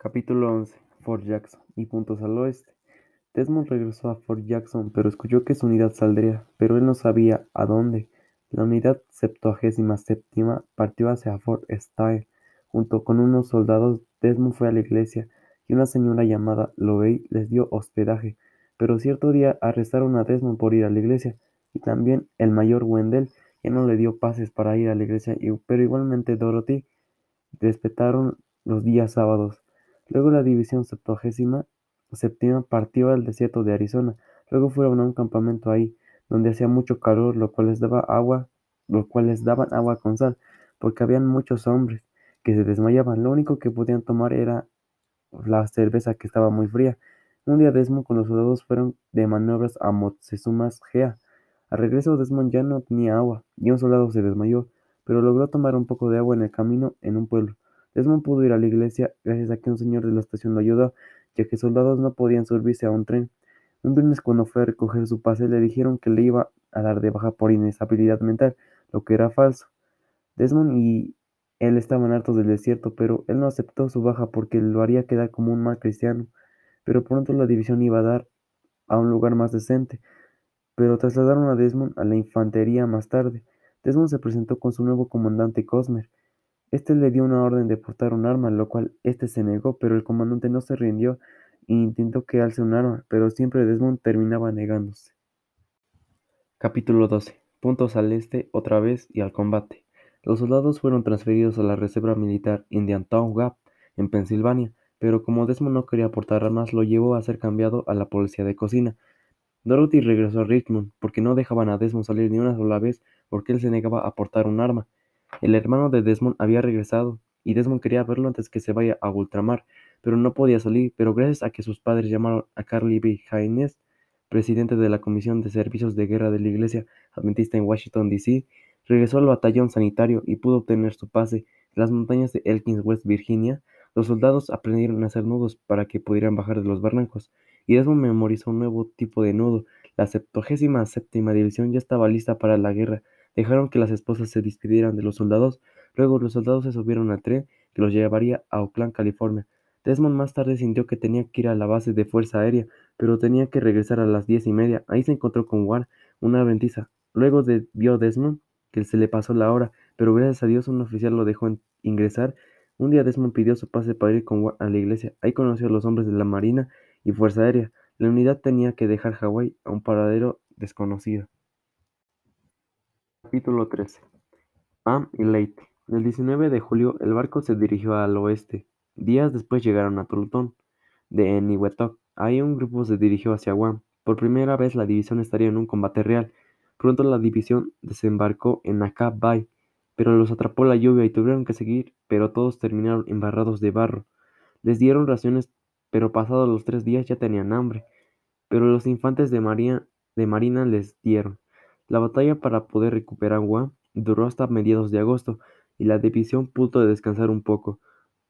Capítulo 11. Fort Jackson y puntos al oeste. Desmond regresó a Fort Jackson, pero escuchó que su unidad saldría, pero él no sabía a dónde. La unidad septuagésima séptima partió hacia Fort Style. Junto con unos soldados, Desmond fue a la iglesia y una señora llamada Lovey les dio hospedaje. Pero cierto día arrestaron a Desmond por ir a la iglesia y también el mayor Wendell ya no le dio pases para ir a la iglesia, pero igualmente Dorothy respetaron los días sábados. Luego la división septuagésima séptima partió al desierto de Arizona. Luego fueron a un campamento ahí, donde hacía mucho calor, lo cual les daba agua, lo cual les daban agua con sal, porque habían muchos hombres que se desmayaban. Lo único que podían tomar era la cerveza que estaba muy fría. Un día Desmond con los soldados fueron de maniobras a Motzezuma's Gea. Al regreso Desmond ya no tenía agua, y un soldado se desmayó, pero logró tomar un poco de agua en el camino en un pueblo. Desmond pudo ir a la iglesia gracias a que un señor de la estación lo ayudó, ya que soldados no podían subirse a un tren. Un viernes cuando fue a recoger su pase le dijeron que le iba a dar de baja por inestabilidad mental, lo que era falso. Desmond y él estaban hartos del desierto, pero él no aceptó su baja porque lo haría quedar como un mal cristiano. Pero pronto la división iba a dar a un lugar más decente. Pero trasladaron a Desmond a la infantería más tarde. Desmond se presentó con su nuevo comandante Cosmer, este le dio una orden de portar un arma, lo cual este se negó, pero el comandante no se rindió e intentó que alce un arma, pero siempre Desmond terminaba negándose. Capítulo 12. Puntos al este otra vez y al combate. Los soldados fueron transferidos a la reserva militar Indiantown Gap, en Pensilvania, pero como Desmond no quería portar armas, lo llevó a ser cambiado a la policía de cocina. Dorothy regresó a Richmond porque no dejaban a Desmond salir ni una sola vez porque él se negaba a portar un arma. El hermano de Desmond había regresado, y Desmond quería verlo antes que se vaya a ultramar, pero no podía salir, pero gracias a que sus padres llamaron a Carly B. Haynes, presidente de la Comisión de Servicios de Guerra de la Iglesia Adventista en Washington, D.C., regresó al batallón sanitario y pudo obtener su pase. En las montañas de Elkins, West Virginia, los soldados aprendieron a hacer nudos para que pudieran bajar de los barrancos, y Desmond memorizó un nuevo tipo de nudo. La septuagésima séptima división ya estaba lista para la guerra, Dejaron que las esposas se despidieran de los soldados, luego los soldados se subieron al tren que los llevaría a Oakland, California. Desmond más tarde sintió que tenía que ir a la base de fuerza aérea, pero tenía que regresar a las diez y media. Ahí se encontró con Ward, una adventista. Luego de, vio Desmond que se le pasó la hora, pero gracias a Dios un oficial lo dejó ingresar. Un día Desmond pidió su pase para ir con a la iglesia. Ahí conoció a los hombres de la Marina y Fuerza Aérea. La unidad tenía que dejar Hawái a un paradero desconocido. Capítulo 13. Pam y Leyte. El 19 de julio el barco se dirigió al oeste. Días después llegaron a Tulton, de Niwetok. Ahí un grupo se dirigió hacia Guam. Por primera vez la división estaría en un combate real. Pronto la división desembarcó en Acap Bay, pero los atrapó la lluvia y tuvieron que seguir, pero todos terminaron embarrados de barro. Les dieron raciones, pero pasados los tres días ya tenían hambre. Pero los infantes de, de marina les dieron. La batalla para poder recuperar Guam duró hasta mediados de agosto, y la división pudo descansar un poco.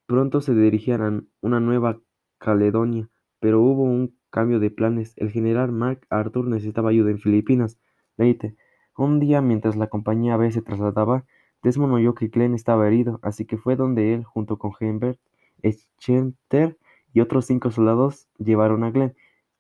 Pronto se dirigían a una Nueva Caledonia, pero hubo un cambio de planes. El general Mark Arthur necesitaba ayuda en Filipinas. Leite. Un día, mientras la compañía B se trasladaba, Desmond oyó que Glenn estaba herido, así que fue donde él, junto con Humbert, Schenter y otros cinco soldados, llevaron a Glenn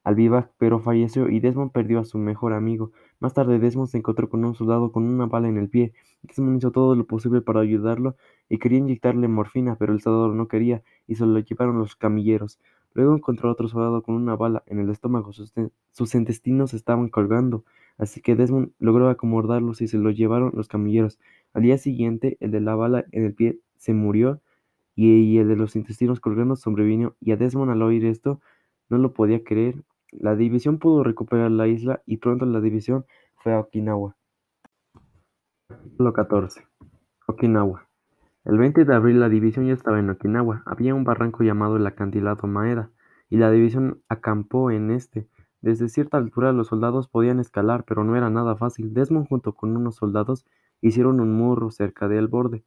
al vivac, pero falleció y Desmond perdió a su mejor amigo. Más tarde Desmond se encontró con un soldado con una bala en el pie. Desmond hizo todo lo posible para ayudarlo y quería inyectarle morfina, pero el soldado no quería y se lo llevaron los camilleros. Luego encontró a otro soldado con una bala en el estómago. Sus, intestinos estaban colgando, así que Desmond logró acomodarlos y se lo llevaron los camilleros. Al día siguiente, el de la bala en el pie se murió y el de los intestinos colgando sobrevivió. Y a Desmond al oír esto no lo podía creer. La división pudo recuperar la isla y pronto la división fue a Okinawa. Capítulo 14. Okinawa. El 20 de abril la división ya estaba en Okinawa. Había un barranco llamado el acantilado Maeda, y la división acampó en este. Desde cierta altura los soldados podían escalar, pero no era nada fácil. Desmond junto con unos soldados hicieron un muro cerca del borde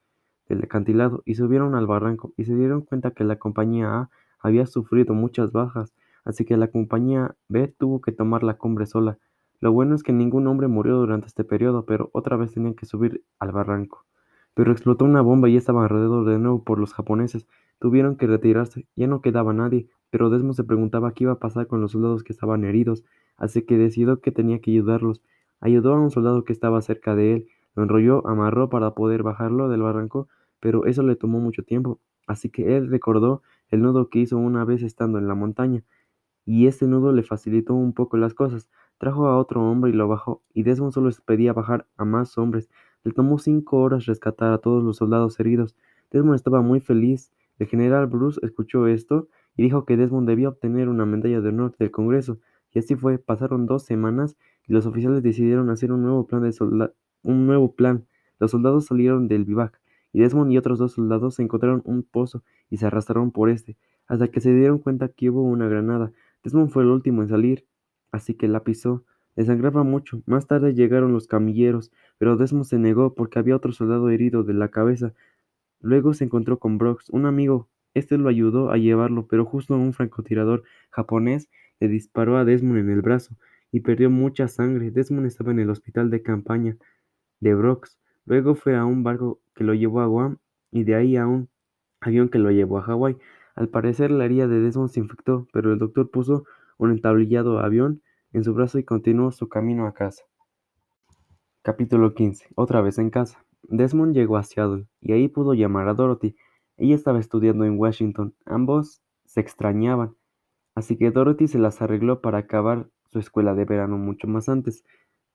del acantilado y subieron al barranco y se dieron cuenta que la compañía A había sufrido muchas bajas así que la compañía B tuvo que tomar la cumbre sola. Lo bueno es que ningún hombre murió durante este periodo, pero otra vez tenían que subir al barranco. Pero explotó una bomba y estaban alrededor de nuevo por los japoneses, tuvieron que retirarse, ya no quedaba nadie, pero Desmond se preguntaba qué iba a pasar con los soldados que estaban heridos, así que decidió que tenía que ayudarlos. Ayudó a un soldado que estaba cerca de él, lo enrolló, amarró para poder bajarlo del barranco, pero eso le tomó mucho tiempo, así que él recordó el nudo que hizo una vez estando en la montaña, y ese nudo le facilitó un poco las cosas. Trajo a otro hombre y lo bajó, y Desmond solo pedía bajar a más hombres. Le tomó cinco horas rescatar a todos los soldados heridos. Desmond estaba muy feliz. El general Bruce escuchó esto y dijo que Desmond debía obtener una medalla de honor del Congreso. Y así fue. Pasaron dos semanas y los oficiales decidieron hacer un nuevo plan de un nuevo plan. Los soldados salieron del vivac y Desmond y otros dos soldados encontraron un pozo y se arrastraron por este, hasta que se dieron cuenta que hubo una granada. Desmond fue el último en salir, así que la pisó. Le sangraba mucho. Más tarde llegaron los camilleros, pero Desmond se negó porque había otro soldado herido de la cabeza. Luego se encontró con Brooks, un amigo. Este lo ayudó a llevarlo, pero justo un francotirador japonés le disparó a Desmond en el brazo y perdió mucha sangre. Desmond estaba en el hospital de campaña de Brooks. Luego fue a un barco que lo llevó a Guam y de ahí a un avión que lo llevó a Hawái. Al parecer la herida de Desmond se infectó, pero el doctor puso un entablillado avión en su brazo y continuó su camino a casa. Capítulo 15. Otra vez en casa. Desmond llegó a Seattle y ahí pudo llamar a Dorothy. Ella estaba estudiando en Washington. Ambos se extrañaban, así que Dorothy se las arregló para acabar su escuela de verano mucho más antes,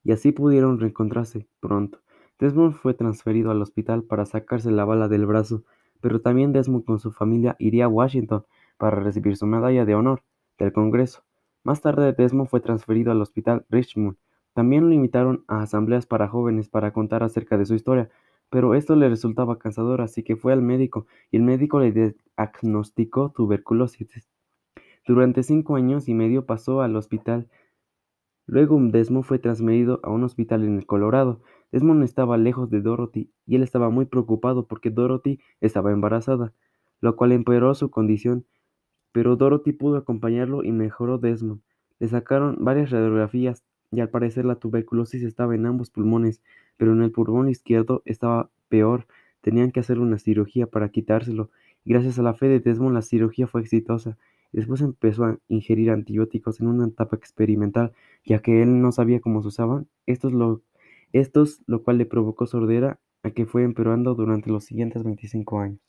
y así pudieron reencontrarse pronto. Desmond fue transferido al hospital para sacarse la bala del brazo, pero también Desmond con su familia iría a Washington para recibir su medalla de honor del Congreso. Más tarde Desmond fue transferido al hospital Richmond. También lo invitaron a asambleas para jóvenes para contar acerca de su historia, pero esto le resultaba cansador, así que fue al médico y el médico le diagnosticó tuberculosis. Durante cinco años y medio pasó al hospital. Luego Desmond fue transferido a un hospital en el Colorado, Desmond estaba lejos de Dorothy y él estaba muy preocupado porque Dorothy estaba embarazada, lo cual empeoró su condición, pero Dorothy pudo acompañarlo y mejoró Desmond. Le sacaron varias radiografías y al parecer la tuberculosis estaba en ambos pulmones, pero en el pulmón izquierdo estaba peor. Tenían que hacer una cirugía para quitárselo, gracias a la fe de Desmond la cirugía fue exitosa. Después empezó a ingerir antibióticos en una etapa experimental, ya que él no sabía cómo se usaban. Esto es lo estos, lo cual le provocó sordera, a que fue empeorando durante los siguientes 25 años.